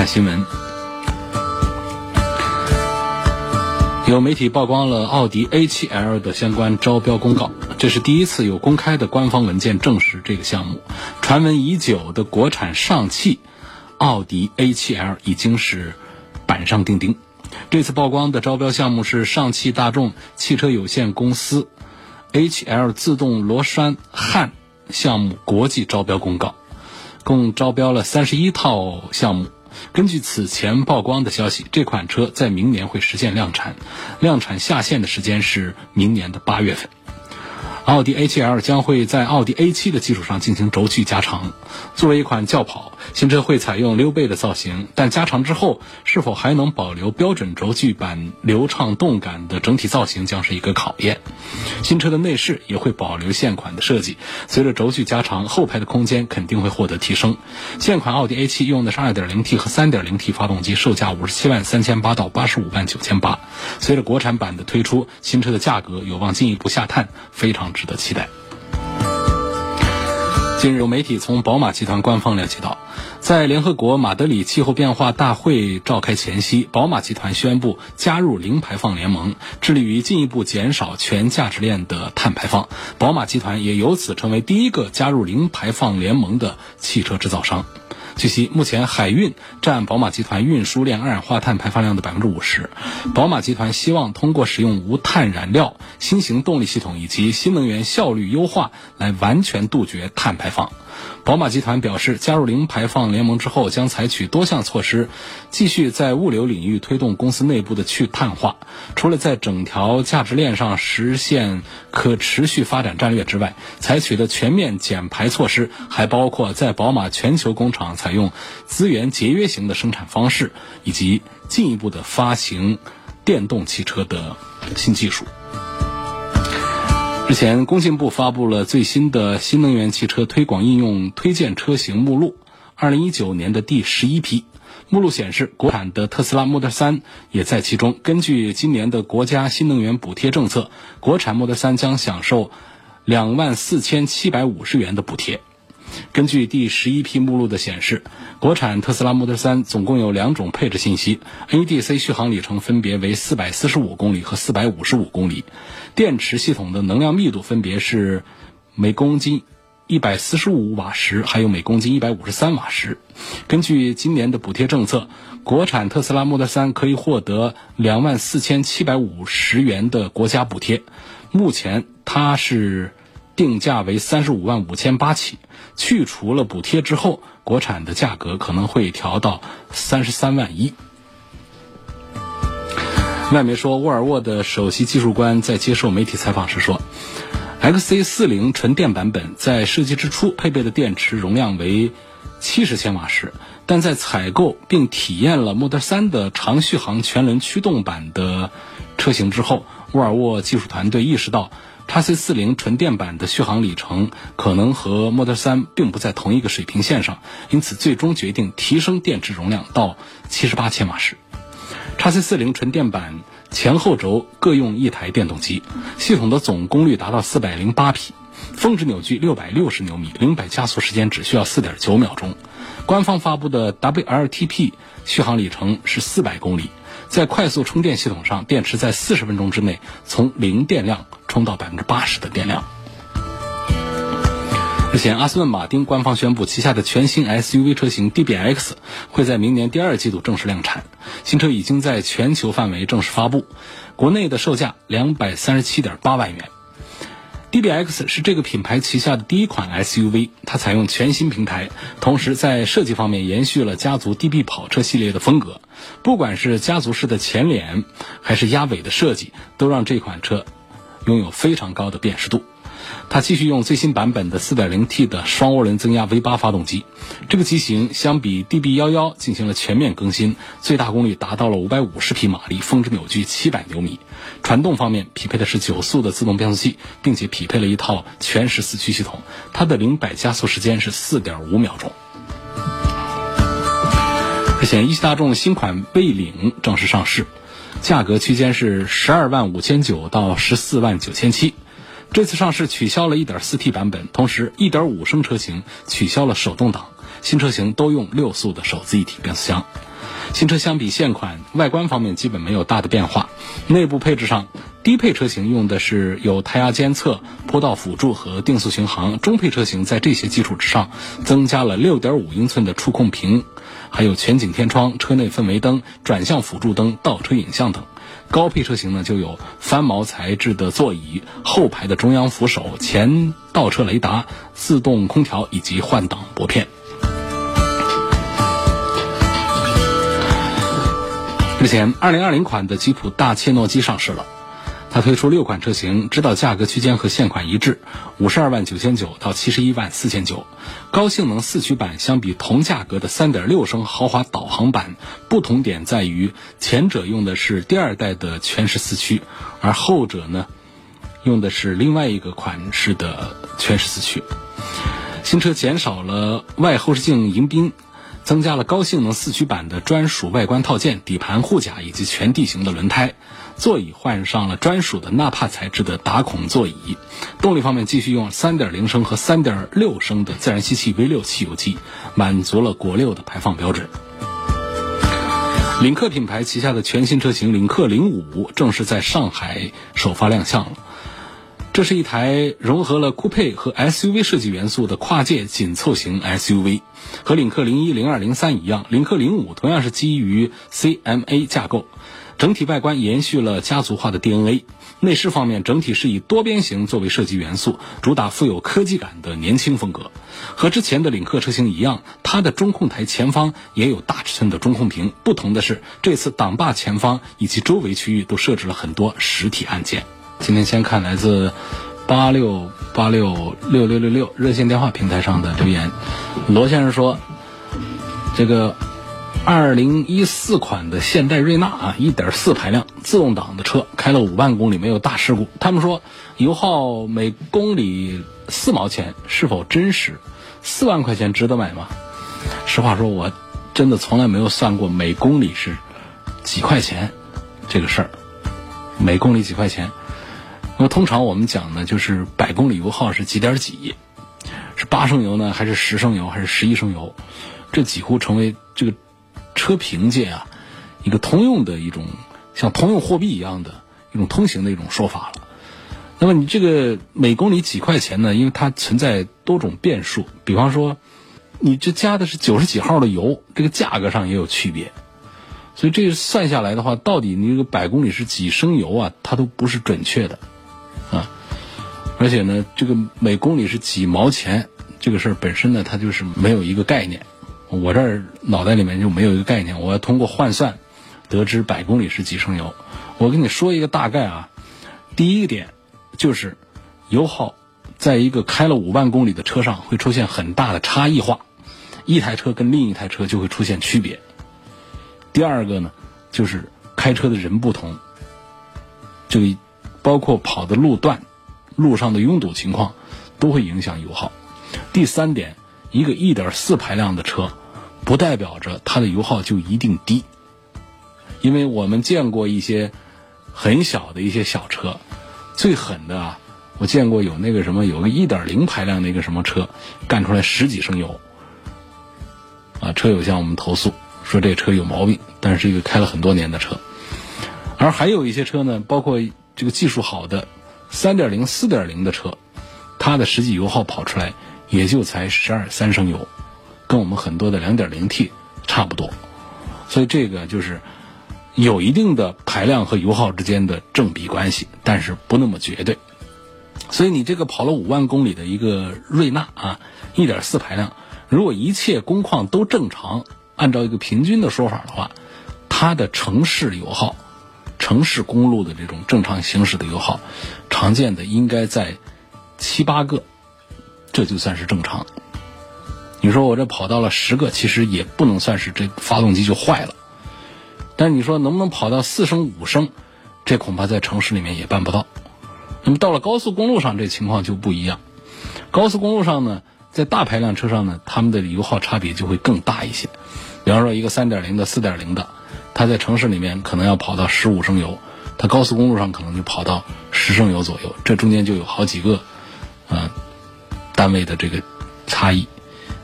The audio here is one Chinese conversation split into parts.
看新闻，有媒体曝光了奥迪 A7L 的相关招标公告，这是第一次有公开的官方文件证实这个项目。传闻已久的国产上汽奥迪 A7L 已经是板上钉钉。这次曝光的招标项目是上汽大众汽车有限公司 A7L 自动螺栓焊项目国际招标公告，共招标了三十一套项目。根据此前曝光的消息，这款车在明年会实现量产，量产下线的时间是明年的八月份。奥迪 A7L 将会在奥迪 A7 的基础上进行轴距加长。作为一款轿跑，新车会采用溜背的造型，但加长之后是否还能保留标准轴距版流畅动感的整体造型，将是一个考验。新车的内饰也会保留现款的设计，随着轴距加长，后排的空间肯定会获得提升。现款奥迪 A7 用的是 2.0T 和 3.0T 发动机，售价五十七万三千八到八十五万九千八。随着国产版的推出，新车的价格有望进一步下探，非常值得期待。近日，有媒体从宝马集团官方了解到，在联合国马德里气候变化大会召开前夕，宝马集团宣布加入零排放联盟，致力于进一步减少全价值链的碳排放。宝马集团也由此成为第一个加入零排放联盟的汽车制造商。据悉，目前海运占宝马集团运输链二氧化碳排放量的百分之五十。宝马集团希望通过使用无碳燃料、新型动力系统以及新能源效率优化，来完全杜绝碳排放。宝马集团表示，加入零排放联盟之后，将采取多项措施，继续在物流领域推动公司内部的去碳化。除了在整条价值链上实现可持续发展战略之外，采取的全面减排措施还包括在宝马全球工厂采用资源节约型的生产方式，以及进一步的发行电动汽车的新技术。日前，工信部发布了最新的新能源汽车推广应用推荐车型目录，二零一九年的第十一批。目录显示，国产的特斯拉 Model 3也在其中。根据今年的国家新能源补贴政策，国产 Model 3将享受两万四千七百五十元的补贴。根据第十一批目录的显示，国产特斯拉 Model 3总共有两种配置信息，NEDC 续航里程分别为四百四十五公里和四百五十五公里，电池系统的能量密度分别是每公斤一百四十五瓦时，还有每公斤一百五十三瓦时。根据今年的补贴政策，国产特斯拉 Model 3可以获得两万四千七百五十元的国家补贴，目前它是。定价为三十五万五千八起，去除了补贴之后，国产的价格可能会调到三十三万一。外媒说，沃尔沃的首席技术官在接受媒体采访时说，XC40 纯电版本在设计之初配备的电池容量为七十千瓦时，但在采购并体验了 Model 3的长续航全轮驱动版的车型之后，沃尔沃技术团队意识到。叉 C 四零纯电版的续航里程可能和 Model 3并不在同一个水平线上，因此最终决定提升电池容量到七十八千瓦时。叉 C 四零纯电版前后轴各用一台电动机，系统的总功率达到四百零八匹，峰值扭矩六百六十牛米，零百加速时间只需要四点九秒钟。官方发布的 WLTP 续航里程是四百公里。在快速充电系统上，电池在四十分钟之内从零电量充到百分之八十的电量。日前，阿斯顿马丁官方宣布，旗下的全新 SUV 车型 DBX 会在明年第二季度正式量产。新车已经在全球范围正式发布，国内的售价两百三十七点八万元。DBX 是这个品牌旗下的第一款 SUV，它采用全新平台，同时在设计方面延续了家族 DB 跑车系列的风格。不管是家族式的前脸，还是压尾的设计，都让这款车拥有非常高的辨识度。它继续用最新版本的 4.0T 的双涡轮增压 V8 发动机。这个机型相比 DB11 进行了全面更新，最大功率达到了550匹马力，峰值扭矩700牛米。传动方面匹配的是九速的自动变速器，并且匹配了一套全时四驱系统。它的零百加速时间是4.5秒钟。日前，一汽大众新款蔚领正式上市，价格区间是十二万五千九到十四万九千七。这次上市取消了 1.4T 版本，同时1.5升车型取消了手动挡，新车型都用六速的手自一体变速箱。新车相比现款，外观方面基本没有大的变化。内部配置上，低配车型用的是有胎压监测、坡道辅助和定速巡航；中配车型在这些基础之上，增加了6.5英寸的触控屏。还有全景天窗、车内氛围灯、转向辅助灯、倒车影像等。高配车型呢，就有翻毛材质的座椅、后排的中央扶手、前倒车雷达、自动空调以及换挡拨片。日前二零二零款的吉普大切诺基上市了。推出六款车型，指导价格区间和现款一致，五十二万九千九到七十一万四千九。高性能四驱版相比同价格的三点六升豪华导航版，不同点在于前者用的是第二代的全时四驱，而后者呢，用的是另外一个款式的全时四驱。新车减少了外后视镜迎宾。增加了高性能四驱版的专属外观套件、底盘护甲以及全地形的轮胎，座椅换上了专属的纳帕材质的打孔座椅。动力方面继续用3.0升和3.6升的自然吸气 V6 汽油机，满足了国六的排放标准。领克品牌旗下的全新车型领克零五正式在上海首发亮相了。这是一台融合了酷配和 SUV 设计元素的跨界紧凑型 SUV，和领克零一、零二、零三一样，领克零五同样是基于 CMA 架构，整体外观延续了家族化的 DNA。内饰方面，整体是以多边形作为设计元素，主打富有科技感的年轻风格。和之前的领克车型一样，它的中控台前方也有大尺寸的中控屏，不同的是，这次挡把前方以及周围区域都设置了很多实体按键。今天先看来自八六八六六六六六热线电话平台上的留言，罗先生说：“这个二零一四款的现代瑞纳啊，一点四排量自动挡的车，开了五万公里没有大事故。他们说油耗每公里四毛钱是否真实？四万块钱值得买吗？实话说，我真的从来没有算过每公里是几块钱这个事儿，每公里几块钱。”那么通常我们讲呢，就是百公里油耗是几点几，是八升油呢，还是十升油，还是十一升油？这几乎成为这个车评界啊一个通用的一种像通用货币一样的一种通行的一种说法了。那么你这个每公里几块钱呢？因为它存在多种变数，比方说你这加的是九十几号的油，这个价格上也有区别。所以这算下来的话，到底你这个百公里是几升油啊？它都不是准确的啊。而且呢，这个每公里是几毛钱，这个事儿本身呢，它就是没有一个概念。我这儿脑袋里面就没有一个概念，我要通过换算得知百公里是几升油。我跟你说一个大概啊，第一个点就是油耗，在一个开了五万公里的车上会出现很大的差异化，一台车跟另一台车就会出现区别。第二个呢，就是开车的人不同，这个包括跑的路段。路上的拥堵情况都会影响油耗。第三点，一个1.4排量的车，不代表着它的油耗就一定低，因为我们见过一些很小的一些小车，最狠的啊，我见过有那个什么，有个1.0排量的一个什么车，干出来十几升油，啊，车友向我们投诉说这车有毛病，但是一个开了很多年的车，而还有一些车呢，包括这个技术好的。三点零、四点零的车，它的实际油耗跑出来也就才十二三升油，跟我们很多的2点零 t 差不多，所以这个就是有一定的排量和油耗之间的正比关系，但是不那么绝对。所以你这个跑了五万公里的一个瑞纳啊，一点四排量，如果一切工况都正常，按照一个平均的说法的话，它的城市油耗。城市公路的这种正常行驶的油耗，常见的应该在七八个，这就算是正常。你说我这跑到了十个，其实也不能算是这发动机就坏了。但是你说能不能跑到四升五升，这恐怕在城市里面也办不到。那么到了高速公路上，这情况就不一样。高速公路上呢，在大排量车上呢，它们的油耗差别就会更大一些。比方说一个三点零的、四点零的，它在城市里面可能要跑到十五升油，它高速公路上可能就跑到十升油左右，这中间就有好几个，嗯，单位的这个差异。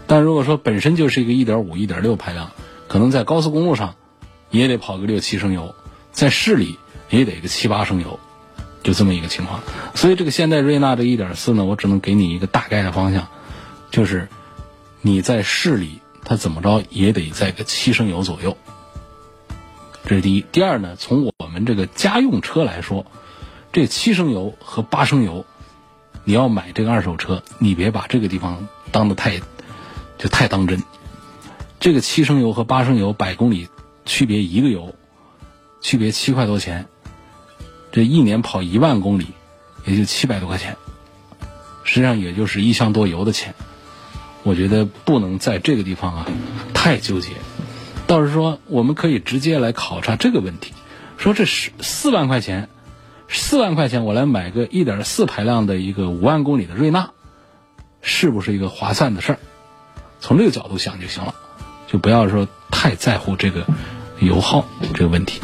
但如果说本身就是一个一点五、一点六排量，可能在高速公路上。也得跑个六七升油，在市里也得个七八升油，就这么一个情况。所以这个现代瑞纳的一点四呢，我只能给你一个大概的方向，就是你在市里它怎么着也得在个七升油左右。这是第一。第二呢，从我们这个家用车来说，这七升油和八升油，你要买这个二手车，你别把这个地方当的太就太当真。这个七升油和八升油百公里。区别一个油，区别七块多钱，这一年跑一万公里，也就七百多块钱，实际上也就是一箱多油的钱。我觉得不能在这个地方啊太纠结，倒是说我们可以直接来考察这个问题，说这是四万块钱，四万块钱我来买个一点四排量的一个五万公里的瑞纳，是不是一个划算的事儿？从这个角度想就行了，就不要说太在乎这个。油耗这个问题，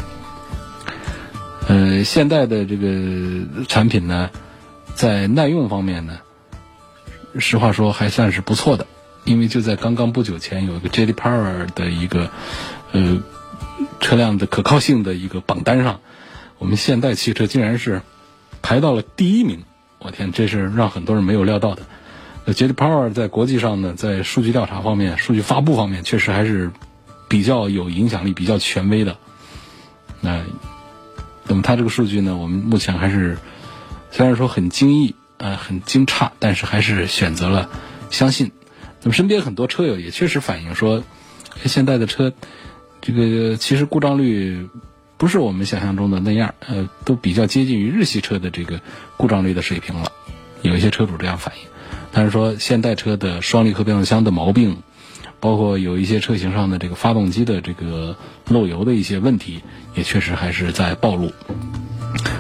呃，现代的这个产品呢，在耐用方面呢，实话说还算是不错的。因为就在刚刚不久前，有一个 J.D. Power 的一个呃车辆的可靠性的一个榜单上，我们现代汽车竟然是排到了第一名。我天，这是让很多人没有料到的。J.D. Power 在国际上呢，在数据调查方面、数据发布方面，确实还是。比较有影响力、比较权威的，那，那么它这个数据呢？我们目前还是虽然说很惊异、呃很惊诧，但是还是选择了相信。那么身边很多车友也确实反映说，现在的车这个其实故障率不是我们想象中的那样，呃，都比较接近于日系车的这个故障率的水平了。有一些车主这样反映，但是说现代车的双离合变速箱的毛病。包括有一些车型上的这个发动机的这个漏油的一些问题，也确实还是在暴露，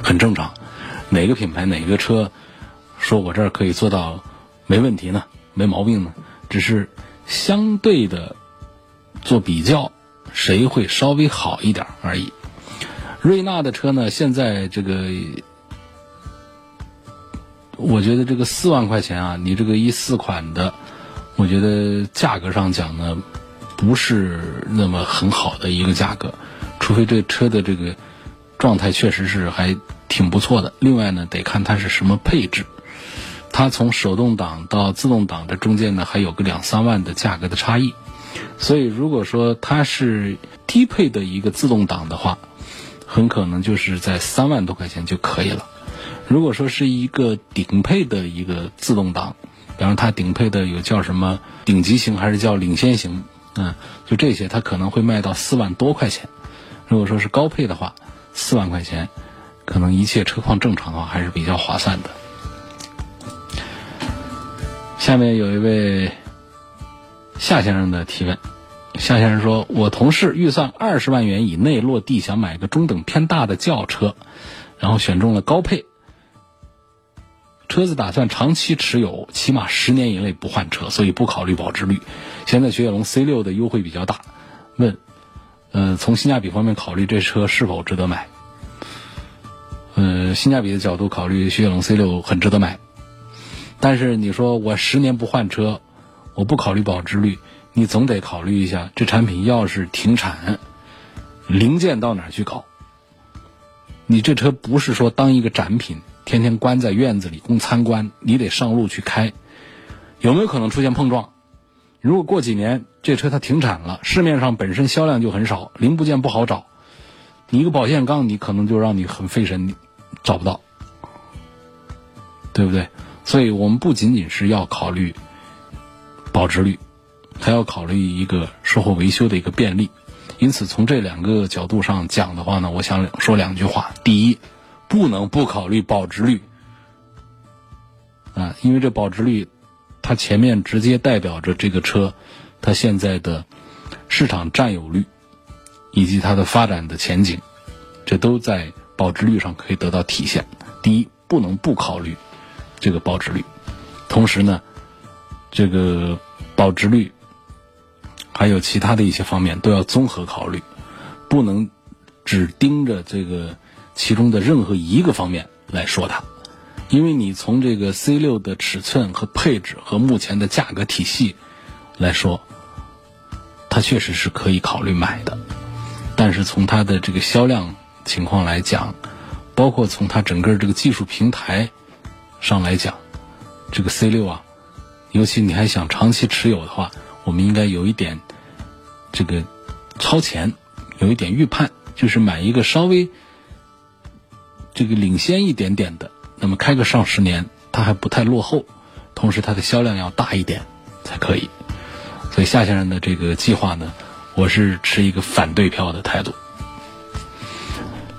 很正常。哪个品牌哪个车，说我这儿可以做到没问题呢？没毛病呢？只是相对的做比较，谁会稍微好一点而已。瑞纳的车呢，现在这个，我觉得这个四万块钱啊，你这个一四款的。我觉得价格上讲呢，不是那么很好的一个价格，除非这车的这个状态确实是还挺不错的。另外呢，得看它是什么配置，它从手动挡到自动挡这中间呢，还有个两三万的价格的差异。所以如果说它是低配的一个自动挡的话，很可能就是在三万多块钱就可以了。如果说是一个顶配的一个自动挡，比方它顶配的有叫什么顶级型还是叫领先型，嗯，就这些它可能会卖到四万多块钱。如果说是高配的话，四万块钱，可能一切车况正常的话还是比较划算的。下面有一位夏先生的提问，夏先生说：“我同事预算二十万元以内落地，想买个中等偏大的轿车，然后选中了高配。”车子打算长期持有，起码十年以内不换车，所以不考虑保值率。现在雪铁龙 C 六的优惠比较大，问，呃，从性价比方面考虑这车是否值得买？呃，性价比的角度考虑，雪铁龙 C 六很值得买。但是你说我十年不换车，我不考虑保值率，你总得考虑一下，这产品要是停产，零件到哪去搞？你这车不是说当一个展品。天天关在院子里供参观，你得上路去开，有没有可能出现碰撞？如果过几年这车它停产了，市面上本身销量就很少，零部件不好找，你一个保险杠你可能就让你很费神，找不到，对不对？所以我们不仅仅是要考虑保值率，还要考虑一个售后维修的一个便利。因此，从这两个角度上讲的话呢，我想说两句话：第一。不能不考虑保值率，啊，因为这保值率，它前面直接代表着这个车它现在的市场占有率以及它的发展的前景，这都在保值率上可以得到体现。第一，不能不考虑这个保值率，同时呢，这个保值率还有其他的一些方面都要综合考虑，不能只盯着这个其中的任何一个方面来说它。因为你从这个 C 六的尺寸和配置和目前的价格体系来说，它确实是可以考虑买的，但是从它的这个销量情况来讲，包括从它整个这个技术平台上来讲，这个 C 六啊，尤其你还想长期持有的话，我们应该有一点这个超前，有一点预判，就是买一个稍微这个领先一点点的。那么开个上十年，它还不太落后，同时它的销量要大一点才可以。所以夏先生的这个计划呢，我是持一个反对票的态度。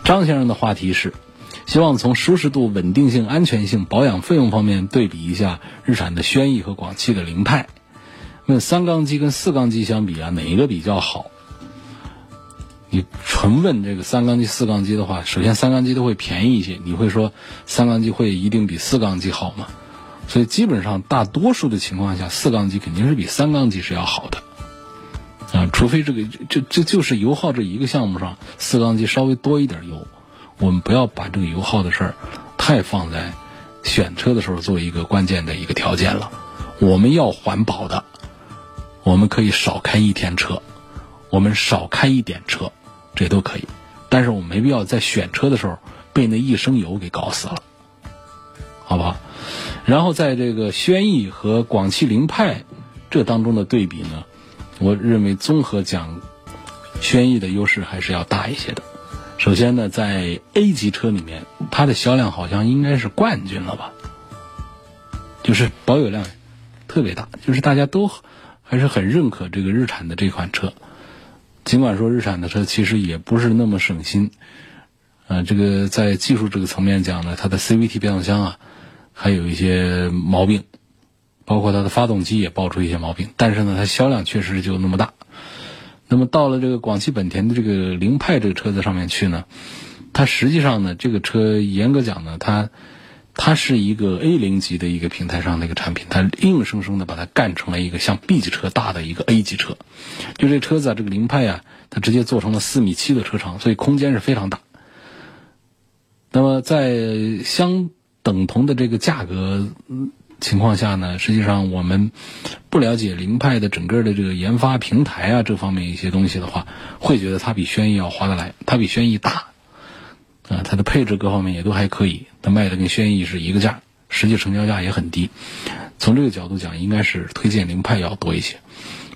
张先生的话题是，希望从舒适度、稳定性、安全性、保养费用方面对比一下日产的轩逸和广汽的凌派。问三缸机跟四缸机相比啊，哪一个比较好？你纯问这个三缸机、四缸机的话，首先三缸机都会便宜一些。你会说三缸机会一定比四缸机好吗？所以基本上大多数的情况下，四缸机肯定是比三缸机是要好的啊，除非这个这这就是油耗这一个项目上，四缸机稍微多一点油。我们不要把这个油耗的事儿太放在选车的时候做一个关键的一个条件了。我们要环保的，我们可以少开一天车，我们少开一点车。这都可以，但是我们没必要在选车的时候被那一升油给搞死了，好不好？然后在这个轩逸和广汽凌派这当中的对比呢，我认为综合讲，轩逸的优势还是要大一些的。首先呢，在 A 级车里面，它的销量好像应该是冠军了吧，就是保有量特别大，就是大家都还是很认可这个日产的这款车。尽管说日产的车其实也不是那么省心，呃，这个在技术这个层面讲呢，它的 CVT 变速箱啊，还有一些毛病，包括它的发动机也爆出一些毛病。但是呢，它销量确实就那么大。那么到了这个广汽本田的这个凌派这个车子上面去呢，它实际上呢，这个车严格讲呢，它。它是一个 A 零级的一个平台上的一个产品，它硬生生的把它干成了一个像 B 级车大的一个 A 级车。就这车子啊，这个凌派啊，它直接做成了四米七的车长，所以空间是非常大。那么在相等同的这个价格情况下呢，实际上我们不了解凌派的整个的这个研发平台啊这方面一些东西的话，会觉得它比轩逸要划得来，它比轩逸大。啊，它的配置各方面也都还可以，它卖的跟轩逸是一个价，实际成交价也很低。从这个角度讲，应该是推荐凌派要多一些。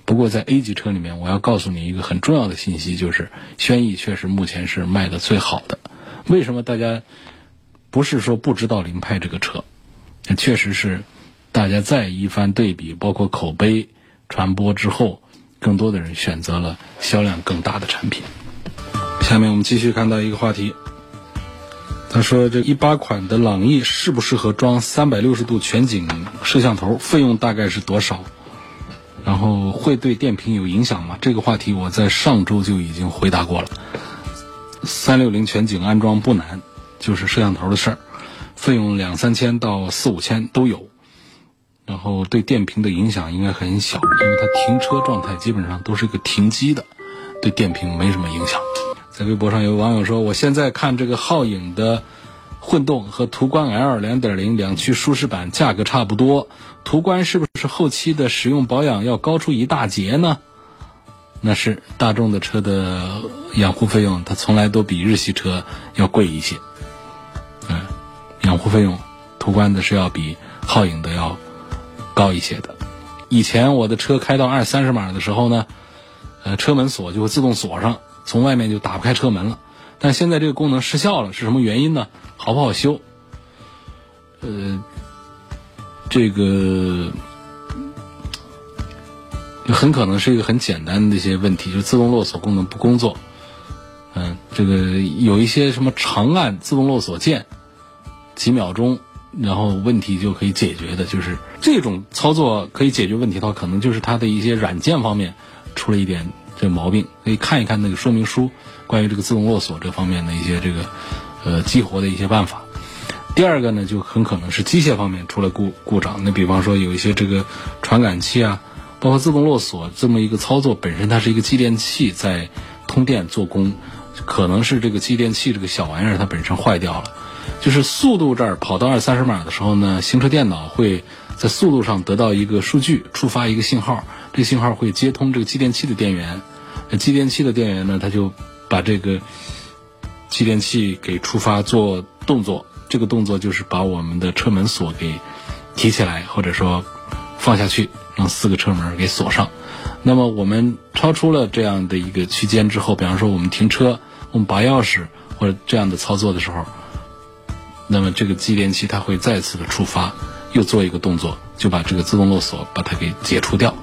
不过在 A 级车里面，我要告诉你一个很重要的信息，就是轩逸确实目前是卖的最好的。为什么大家不是说不知道凌派这个车？确实是大家再一番对比，包括口碑传播之后，更多的人选择了销量更大的产品。下面我们继续看到一个话题。他说：“这一八款的朗逸适不适合装三百六十度全景摄像头？费用大概是多少？然后会对电瓶有影响吗？”这个话题我在上周就已经回答过了。三六零全景安装不难，就是摄像头的事儿，费用两三千到四五千都有。然后对电瓶的影响应该很小，因为它停车状态基本上都是一个停机的，对电瓶没什么影响。在微博上有网友说：“我现在看这个皓影的混动和途观 L 两点零两驱舒适版价格差不多，途观是不是后期的使用保养要高出一大截呢？”那是大众的车的养护费用，它从来都比日系车要贵一些。嗯，养护费用，途观的是要比皓影的要高一些的。以前我的车开到二三十码的时候呢，呃，车门锁就会自动锁上。从外面就打不开车门了，但现在这个功能失效了，是什么原因呢？好不好修？呃，这个很可能是一个很简单的一些问题，就自动落锁功能不工作。嗯，这个有一些什么长按自动落锁键，几秒钟然后问题就可以解决的，就是这种操作可以解决问题的话，可能就是它的一些软件方面出了一点这毛病，可以看一看那个说明书，关于这个自动落锁这方面的一些这个呃激活的一些办法。第二个呢，就很可能是机械方面出了故故障。那比方说有一些这个传感器啊，包括自动落锁这么一个操作本身，它是一个继电器在通电做功，可能是这个继电器这个小玩意儿它本身坏掉了。就是速度这儿跑到二三十码的时候呢，行车电脑会在速度上得到一个数据，触发一个信号，这个信号会接通这个继电器的电源，继电器的电源呢，它就把这个继电器给触发做动作，这个动作就是把我们的车门锁给提起来，或者说放下去，让四个车门给锁上。那么我们超出了这样的一个区间之后，比方说我们停车，我们拔钥匙或者这样的操作的时候。那么这个继电器它会再次的触发，又做一个动作，就把这个自动落锁把它给解除掉。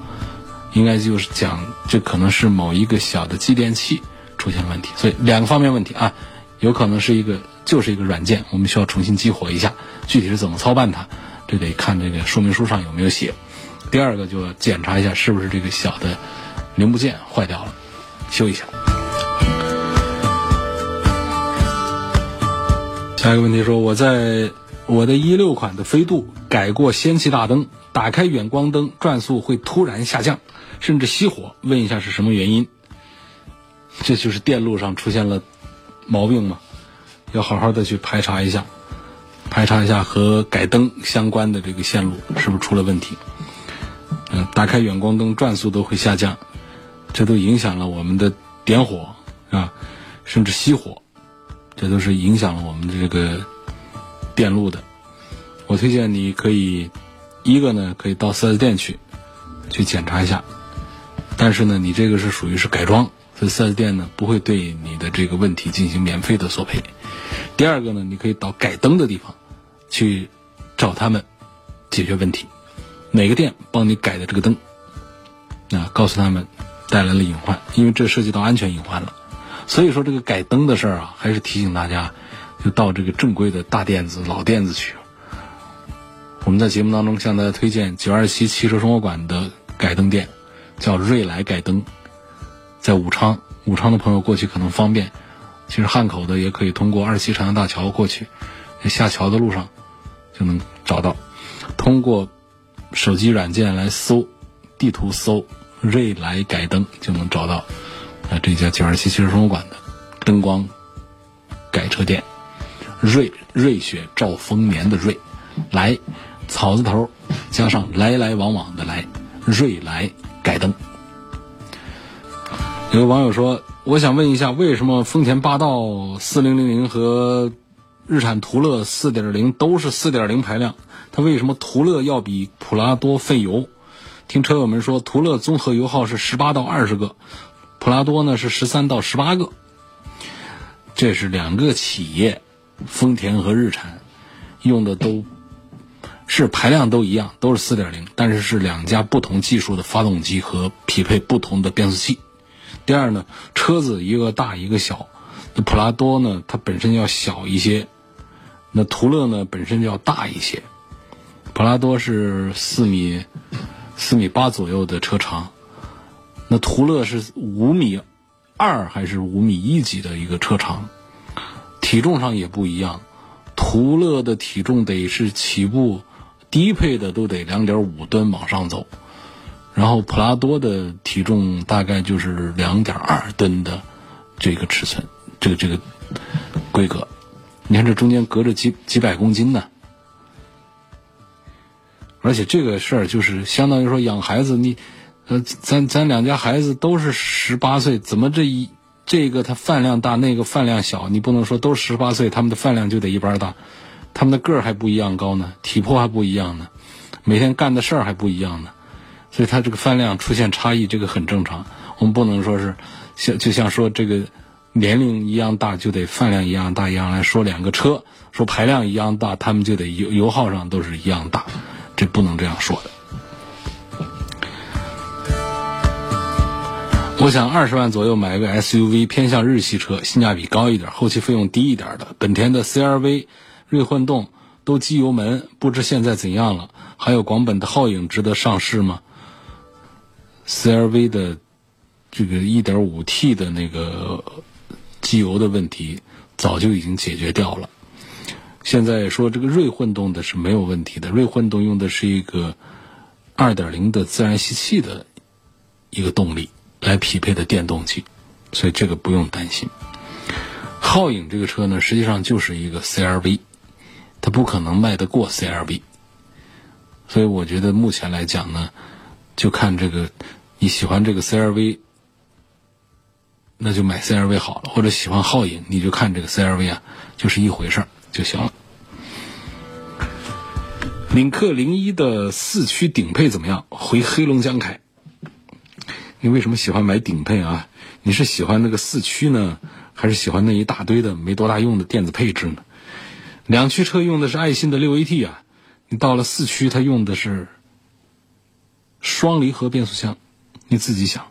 应该就是讲，这可能是某一个小的继电器出现了问题。所以两个方面问题啊，有可能是一个就是一个软件，我们需要重新激活一下。具体是怎么操办它，这得看这个说明书上有没有写。第二个就检查一下是不是这个小的零部件坏掉了，修一下。下一个问题说，我在我的一六款的飞度改过氙气大灯，打开远光灯转速会突然下降，甚至熄火。问一下是什么原因？这就是电路上出现了毛病嘛？要好好的去排查一下，排查一下和改灯相关的这个线路是不是出了问题。嗯，打开远光灯转速都会下降，这都影响了我们的点火啊，甚至熄火。这都是影响了我们的这个电路的。我推荐你可以一个呢，可以到四 S 店去去检查一下。但是呢，你这个是属于是改装，所以四 S 店呢不会对你的这个问题进行免费的索赔。第二个呢，你可以到改灯的地方去找他们解决问题。哪个店帮你改的这个灯？啊，告诉他们带来了隐患，因为这涉及到安全隐患了。所以说这个改灯的事儿啊，还是提醒大家，就到这个正规的大店子、老店子去。我们在节目当中向大家推荐九二七汽车生活馆的改灯店，叫瑞来改灯，在武昌。武昌的朋友过去可能方便，其实汉口的也可以通过二七长江大桥过去，下桥的路上就能找到。通过手机软件来搜，地图搜瑞来改灯就能找到。啊，这家九二七汽车生活馆的灯光改车店，瑞瑞雪兆丰年的瑞，来草字头加上来来往往的来，瑞来改灯。有个网友说，我想问一下，为什么丰田霸道四零零零和日产途乐四点零都是四点零排量，它为什么途乐要比普拉多费油？听车友们说，途乐综合油耗是十八到二十个。普拉多呢是十三到十八个，这是两个企业，丰田和日产用的都是排量都一样，都是四点零，但是是两家不同技术的发动机和匹配不同的变速器。第二呢，车子一个大一个小，那普拉多呢它本身要小一些，那途乐呢本身就要大一些。普拉多是四米四米八左右的车长。那途乐是五米二还是五米一几的一个车长，体重上也不一样。途乐的体重得是起步低配的都得两点五吨往上走，然后普拉多的体重大概就是两点二吨的这个尺寸，这个这个规格。你看这中间隔着几几百公斤呢，而且这个事儿就是相当于说养孩子你。呃，咱咱两家孩子都是十八岁，怎么这一这个他饭量大，那个饭量小？你不能说都是十八岁，他们的饭量就得一般大，他们的个儿还不一样高呢，体魄还不一样呢，每天干的事儿还不一样呢，所以他这个饭量出现差异，这个很正常。我们不能说是像就像说这个年龄一样大就得饭量一样大一样来说两个车说排量一样大，他们就得油油耗上都是一样大，这不能这样说的。我想二十万左右买一个 SUV，偏向日系车，性价比高一点，后期费用低一点的。本田的 CRV、锐混动、都机油门，不知现在怎样了。还有广本的皓影值得上市吗？CRV 的这个 1.5T 的那个机油的问题早就已经解决掉了。现在说这个锐混动的是没有问题的，锐混动用的是一个2.0的自然吸气的一个动力来匹配的电动机，所以这个不用担心。皓影这个车呢，实际上就是一个 CRV，它不可能卖得过 CRV，所以我觉得目前来讲呢，就看这个你喜欢这个 CRV，那就买 CRV 好了；或者喜欢皓影，你就看这个 CRV 啊，就是一回事儿就行了。领克零一的四驱顶配怎么样？回黑龙江开。你为什么喜欢买顶配啊？你是喜欢那个四驱呢？还是喜欢那一大堆的没多大用的电子配置呢？两驱车用的是爱信的六 AT 啊，你到了四驱它用的是双离合变速箱，你自己想。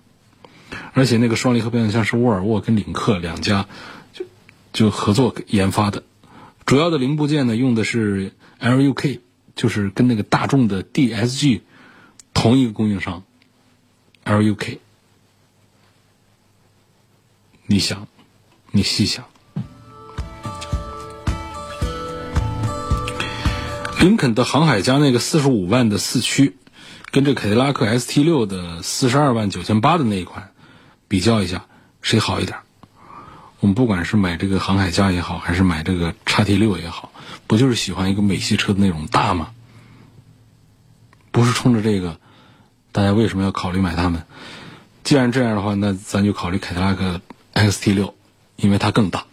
而且那个双离合变速箱是沃尔沃跟领克两家就就合作研发的，主要的零部件呢用的是 LUK，就是跟那个大众的 DSG 同一个供应商 LUK。你想？你细想，林肯的航海家那个四十五万的四驱，跟这凯迪拉克 ST 六的四十二万九千八的那一款比较一下，谁好一点？我们不管是买这个航海家也好，还是买这个叉 T 六也好，不就是喜欢一个美系车的那种大吗？不是冲着这个，大家为什么要考虑买它们？既然这样的话，那咱就考虑凯迪拉克 XT 六。因为它更大。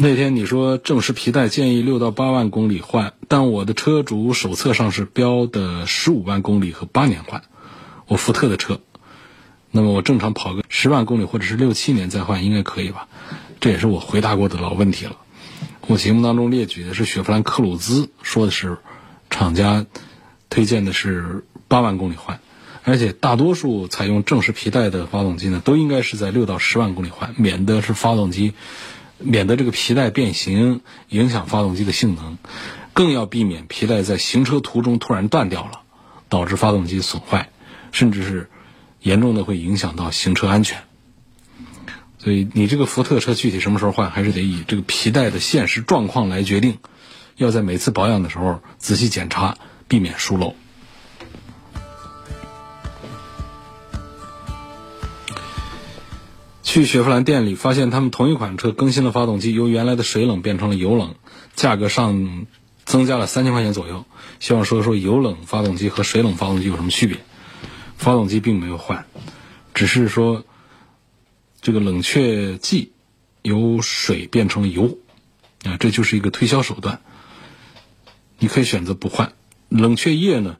那天你说正时皮带建议六到八万公里换，但我的车主手册上是标的十五万公里和八年换，我福特的车，那么我正常跑个十万公里或者是六七年再换应该可以吧？这也是我回答过的老问题了。我节目当中列举的是雪佛兰科鲁兹，说的是厂家。推荐的是八万公里换，而且大多数采用正时皮带的发动机呢，都应该是在六到十万公里换，免得是发动机，免得这个皮带变形影响发动机的性能，更要避免皮带在行车途中突然断掉了，导致发动机损坏，甚至是严重的会影响到行车安全。所以你这个福特车具体什么时候换，还是得以这个皮带的现实状况来决定，要在每次保养的时候仔细检查。避免疏漏。去雪佛兰店里，发现他们同一款车更新了发动机，由原来的水冷变成了油冷，价格上增加了三千块钱左右。希望说说油冷发动机和水冷发动机有什么区别？发动机并没有换，只是说这个冷却剂由水变成了油，啊，这就是一个推销手段。你可以选择不换。冷却液呢，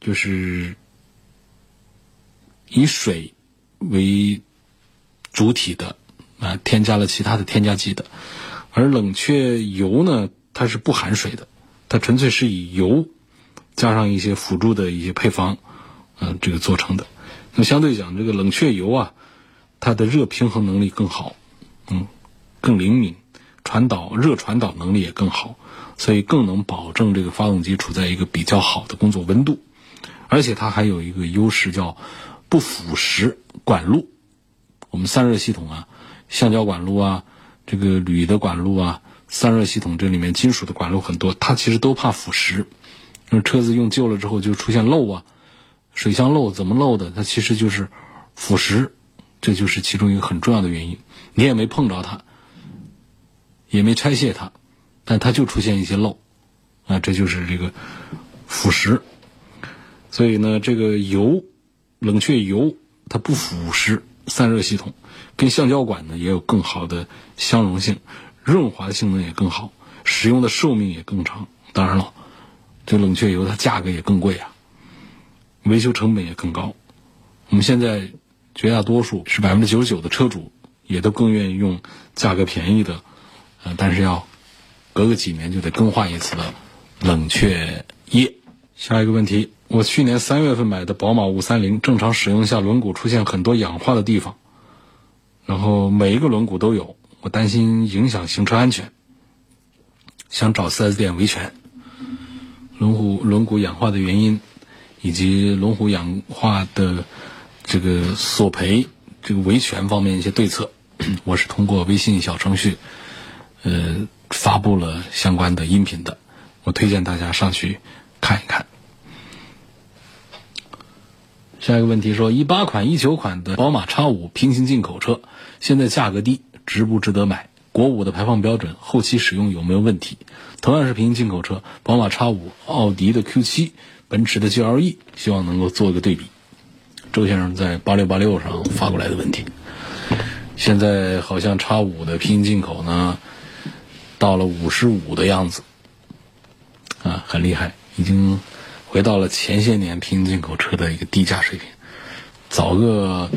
就是以水为主体的啊，添加了其他的添加剂的。而冷却油呢，它是不含水的，它纯粹是以油加上一些辅助的一些配方，嗯，这个做成的。那相对讲，这个冷却油啊，它的热平衡能力更好，嗯，更灵敏，传导热传导能力也更好。所以更能保证这个发动机处在一个比较好的工作温度，而且它还有一个优势叫不腐蚀管路。我们散热系统啊，橡胶管路啊，这个铝的管路啊，散热系统这里面金属的管路很多，它其实都怕腐蚀。那车子用旧了之后就出现漏啊，水箱漏怎么漏的？它其实就是腐蚀，这就是其中一个很重要的原因。你也没碰着它，也没拆卸它。但它就出现一些漏，啊，这就是这个腐蚀。所以呢，这个油冷却油它不腐蚀散热系统，跟橡胶管呢也有更好的相容性，润滑性能也更好，使用的寿命也更长。当然了，这冷却油它价格也更贵啊，维修成本也更高。我们现在绝大多数是百分之九十九的车主也都更愿意用价格便宜的，呃，但是要。隔个几年就得更换一次的冷却液。下一个问题，我去年三月份买的宝马五三零，正常使用下轮毂出现很多氧化的地方，然后每一个轮毂都有，我担心影响行车安全，想找 4S 店维权。轮毂轮毂氧化的原因，以及轮毂氧化的这个索赔、这个维权方面一些对策，我是通过微信小程序，呃，发布了相关的音频的，我推荐大家上去看一看。下一个问题说，一八款、一九款的宝马 X 五平行进口车，现在价格低，值不值得买？国五的排放标准，后期使用有没有问题？同样是平行进口车，宝马 X 五、奥迪的 Q 七、奔驰的 GLE，希望能够做一个对比。周先生在八六八六上发过来的问题。现在好像 X 五的平行进口呢，到了五十五的样子，啊，很厉害，已经。回到了前些年平行进口车的一个低价水平，早个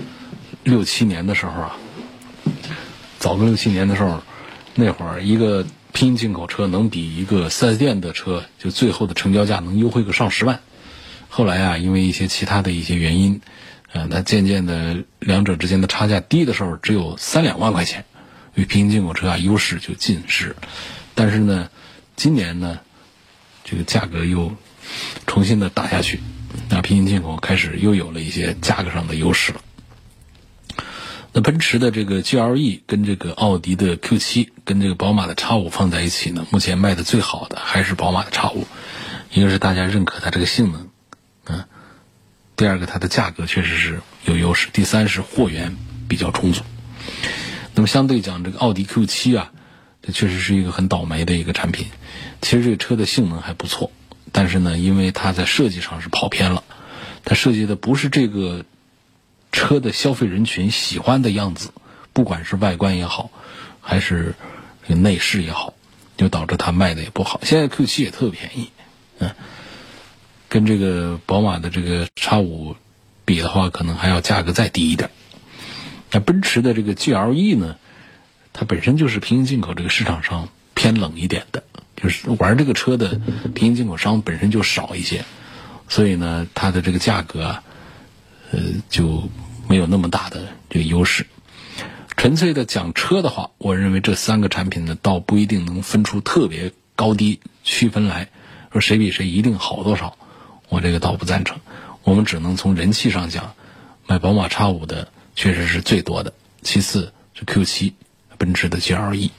六七年的时候啊，早个六七年的时候，那会儿一个平行进口车能比一个四 S 店的车就最后的成交价能优惠个上十万。后来啊，因为一些其他的一些原因，呃，它渐渐的两者之间的差价低的时候只有三两万块钱，与平行进口车啊优势就尽失。但是呢，今年呢，这个价格又。重新的打下去，那平行进口开始又有了一些价格上的优势了。那奔驰的这个 GLE 跟这个奥迪的 Q7 跟这个宝马的 X5 放在一起呢，目前卖的最好的还是宝马的 X5，一个是大家认可它这个性能，嗯，第二个它的价格确实是有优势，第三是货源比较充足。那么相对讲，这个奥迪 Q7 啊，确实是一个很倒霉的一个产品。其实这个车的性能还不错。但是呢，因为它在设计上是跑偏了，它设计的不是这个车的消费人群喜欢的样子，不管是外观也好，还是内饰也好，就导致它卖的也不好。现在 Q 七也特便宜，嗯，跟这个宝马的这个 X 五比的话，可能还要价格再低一点。那奔驰的这个 GLE 呢，它本身就是平行进口这个市场上偏冷一点的。就是玩这个车的平行进口商本身就少一些，所以呢，它的这个价格啊，呃，就没有那么大的这个优势。纯粹的讲车的话，我认为这三个产品呢，倒不一定能分出特别高低区分来，说谁比谁一定好多少，我这个倒不赞成。我们只能从人气上讲，买宝马 X 五的确实是最多的，其次是 Q 七，奔驰的 GLE。